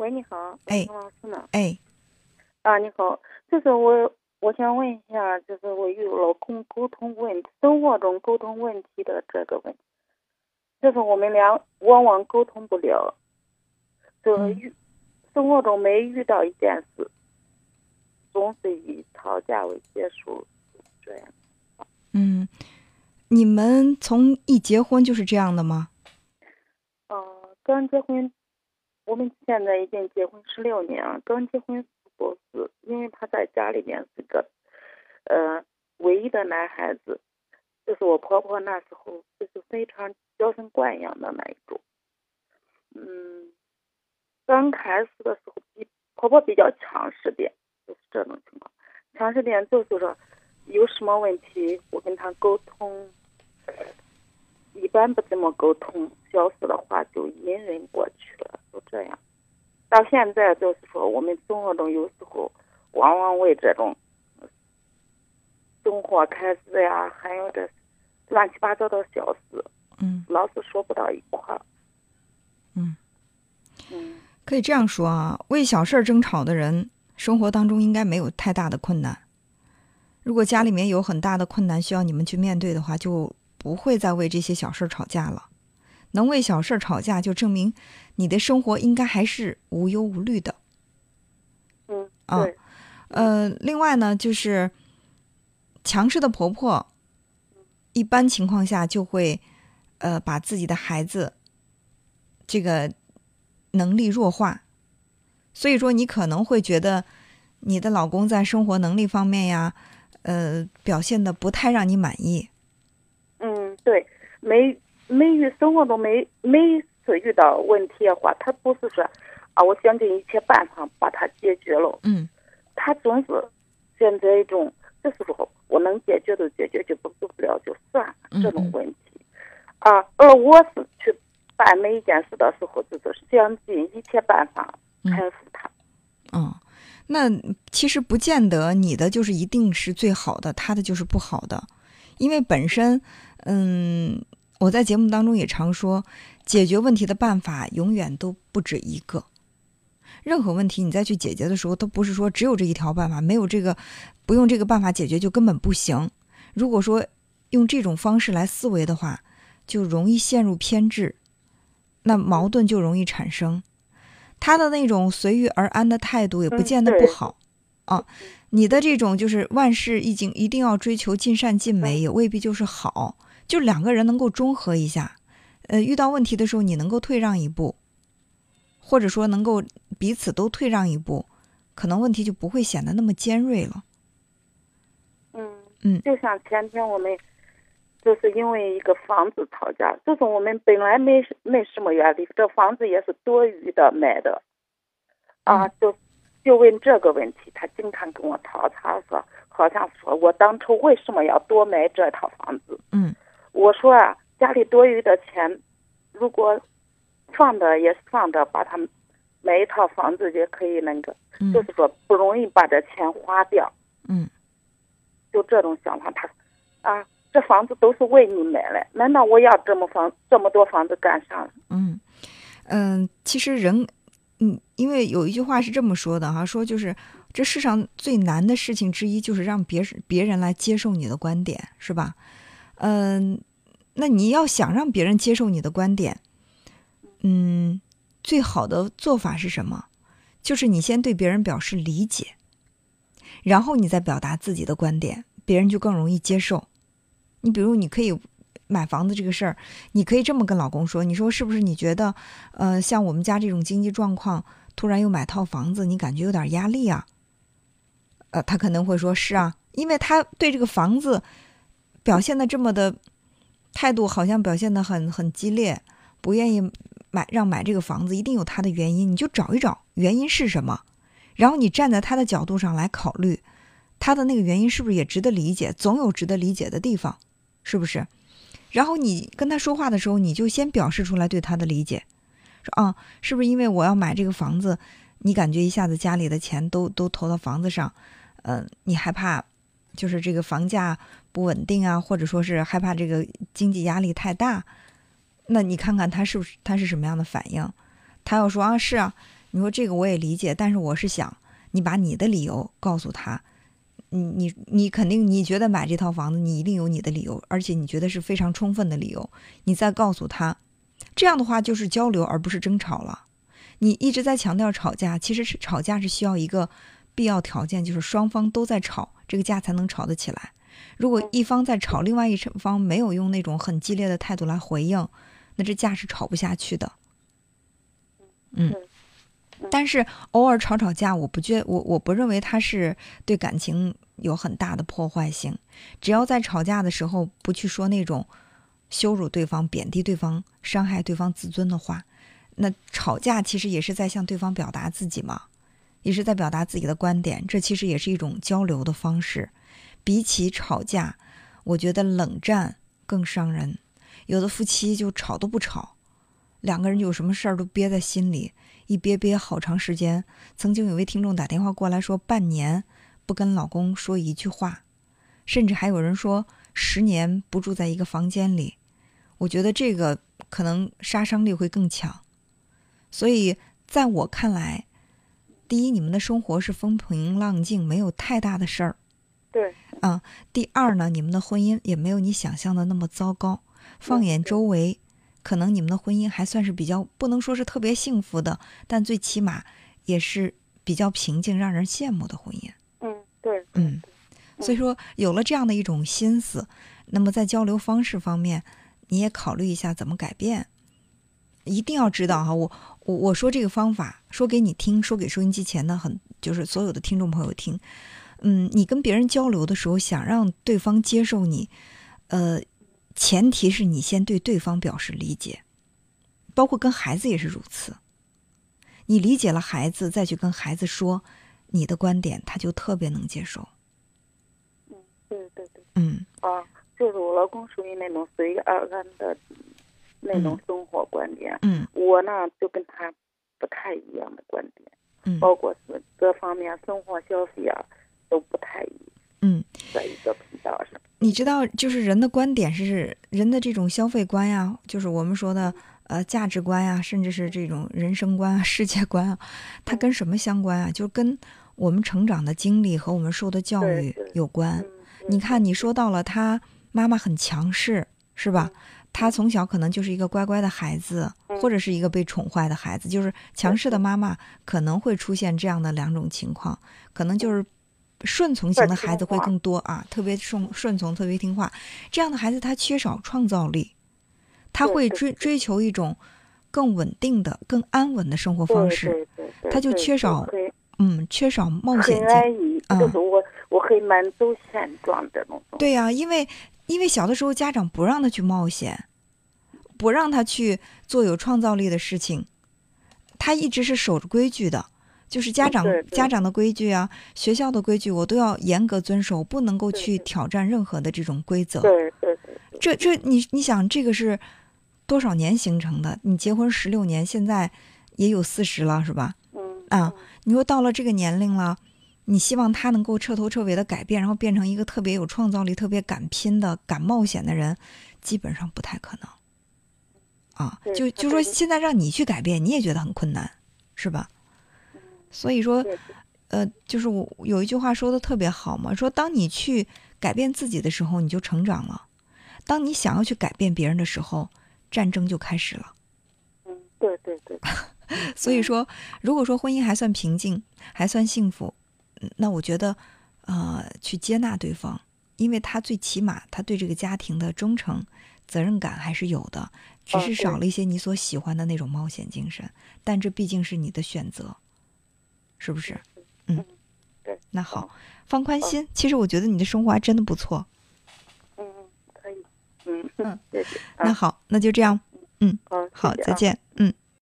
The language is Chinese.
喂，你好，哎王老师呢？哎，啊，你好，就是我，我想问一下，就是我与老公沟通问题，生活中沟通问题的这个问题，就是我们俩往往沟通不了，就是嗯遇、生活中每遇到一件事，总是以吵架为结束，这样。嗯，你们从一结婚就是这样的吗？呃，刚结婚，我们现在已经结婚十六年了。刚结婚时候是因为他在家里面是个，呃，唯一的男孩子，就是我婆婆那时候就是非常娇生惯养的那一种。嗯，刚开始的时候比婆婆比较强势点，就是这种情况。强势点就是说，有什么问题我跟他沟通，一般不怎么沟通，小事的话就隐忍过去了，就这样。到现在就是说，我们生活中有时候往往为这种呃生活开支呀，还有这乱七八糟的小事，嗯老是说不到一块儿。嗯，嗯可以这样说啊，为小事儿争吵的人，生活当中应该没有太大的困难。如果家里面有很大的困难需要你们去面对的话，就不会再为这些小事儿吵架了。能为小事吵架，就证明你的生活应该还是无忧无虑的。嗯，啊对，呃，另外呢，就是强势的婆婆，一般情况下就会呃把自己的孩子这个能力弱化，所以说你可能会觉得你的老公在生活能力方面呀，呃，表现的不太让你满意。嗯，对，每每遇生活中每每次遇到问题的话，他不是说啊，我想尽一切办法把它解决了，嗯。他总是选择一种，就是说我能解决就解决，就不做不了就算了嗯这种问题。啊，而我是去办每一件事的时候，就是想尽一切办法嗯。克服它。嗯，那其实不见得你的就是一定是最好的，他的就是不好的，因为本身，嗯，我在节目当中也常说，解决问题的办法永远都不止一个。任何问题你再去解决的时候，都不是说只有这一条办法，没有这个不用这个办法解决就根本不行。如果说用这种方式来思维的话，就容易陷入偏执，那矛盾就容易产生。他的那种随遇而安的态度也不嗯见得不对好、啊，你的这种就是万事已经一定要追求尽善尽美，也未必就是好。就两个人能够中和一下，呃，遇到问题的时候你能够退让一步，或者说能够彼此都退让一步，可能问题就不会显得那么尖锐了。嗯嗯。就像前天我们就是因为一个房子吵架，就是我们本来没没什么压力，这房子也是多余的买的，啊，嗯。就就问这个问题，他经常跟我吵，他说好像说我当初为什么要多买这套房子？嗯我说啊，家里多余的钱，如果放着也是放着，把它买一套房子也可以那个，嗯就是说不容易把这钱花掉。嗯就这种想法，他啊，这房子都是为你买的，难道我要这么房这么多房子干啥？嗯嗯，其实人，嗯，因为有一句话是这么说的哈，说就是这世上最难的事情之一就是让别人别人来接受你的观点，是吧？嗯，那你要想让别人接受你的观点，嗯，最好的做法是什么？就是你先对别人表示理解，然后你再表达自己的观点，别人就更容易接受。你比如，你可以买房子这个事儿，你可以这么跟老公说：“你说是不是？你觉得，呃，像我们家这种经济状况，突然又买套房子，你感觉有点压力啊？”呃，他可能会说：“是啊，因为他对这个房子表现的这么的态度，好像表现的很很激烈，不愿意买让买这个房子，一定有他的原因。你就找一找原因是什么，然后你站在他的角度上来考虑，他的那个原因是不是也值得理解？总有值得理解的地方，是不是？然后你跟他说话的时候，你就先表示出来对他的理解，说啊，是不是因为我要买这个房子，你感觉一下子家里的钱都都投到房子上，嗯、你害怕就是这个房价不稳定啊，或者说是害怕这个经济压力太大，那你看看他是不是他是什么样的反应？他要说啊是啊，你说这个我也理解，但是我是想你把你的理由告诉他。你你你肯定你觉得买这套房子，你一定有你的理由，而且你觉得是非常充分的理由。你再告诉他，这样的话就是交流，而不是争吵了。你一直在强调吵架，其实是吵架是需要一个必要条件，就是双方都在吵，这个架才能吵得起来。如果一方在吵，另外一方没有用那种很激烈的态度来回应，那这架是吵不下去的。嗯。但是偶尔吵吵架，我不觉我我不认为他是对感情有很大的破坏性。只要在吵架的时候不去说那种羞辱对方、贬低对方、伤害对方自尊的话，那吵架其实也是在向对方表达自己嘛，也是在表达自己的观点。这其实也是一种交流的方式。比起吵架，我觉得冷战更伤人。有的夫妻就吵都不吵，两个人有什么事儿都憋在心里。一憋憋好长时间，曾经有位听众打电话过来说，半年不跟老公说一句话，甚至还有人说十年不住在一个房间里。我觉得这个可能杀伤力会更强。所以在我看来，第一，你们的生活是风平浪静，没有太大的事儿。对。啊。第二呢，你们的婚姻也没有你想象的那么糟糕。放眼周围。可能你们的婚姻还算是比较不能说是特别幸福的，但最起码也是比较平静、让人羡慕的婚姻。嗯，对，嗯，所以说有了这样的一种心思，那么在交流方式方面，你也考虑一下怎么改变。一定要知道哈，我我我说这个方法说给你听，说给收音机前的很就是所有的听众朋友听。嗯，你跟别人交流的时候，想让对方接受你，呃。前提是你先对对方表示理解，包括跟孩子也是如此。你理解了孩子，再去跟孩子说你的观点，他就特别能接受。嗯，对对对。嗯。啊，就是我老公属于那种随遇而安的那种生活观点。嗯。我呢，就跟他不太一样的观点。嗯。包括是各方面生活消费啊，都不太一样。嗯。在一个频道上。你知道，就是人的观点是人的这种消费观呀，就是我们说的呃价值观呀，甚至是这种人生观啊、世界观啊，它跟什么相关啊？就跟我们成长的经历和我们受的教育有关。你看，你说到了他妈妈很强势，是吧？他从小可能就是一个乖乖的孩子，或者是一个被宠坏的孩子，就是强势的妈妈可能会出现这样的两种情况，可能就是。顺从型的孩子会更多啊，特别顺顺从，特别听话。这样的孩子他缺少创造力，他会追追求一种更稳定的、更安稳的生活方式，他就缺少嗯，缺少冒险性。就是我我很满足现状的那种。对呀，因为因为小的时候家长不让他去冒险，不让他去做有创造力的事情，他一直是守着规矩的。就是家长家长的规矩啊，学校的规矩，我都要严格遵守，不能够去挑战任何的这种规则。对对对。这这，你你想，这个是多少年形成的？你结婚十六年，现在也有四十了，是吧？嗯。啊，你说到了这个年龄了，你希望他能够彻头彻尾的改变，然后变成一个特别有创造力、特别敢拼的、敢冒险的人，基本上不太可能。啊，就就说现在让你去改变，你也觉得很困难，是吧？所以说，呃，就是我有一句话说的特别好嘛，说当你去改变自己的时候，你就成长了；当你想要去改变别人的时候，战争就开始了。嗯，对对对。所以说，如果说婚姻还算平静，还算幸福，那我觉得，呃，去接纳对方，因为他最起码他对这个家庭的忠诚、责任感还是有的，只是少了一些你所喜欢的那种冒险精神。但这毕竟是你的选择。是不是？嗯，对，那好，放宽心。其实我觉得你的生活还真的不错。嗯嗯，可以。嗯嗯，谢谢。那好，那就这样。嗯，好，再见。嗯。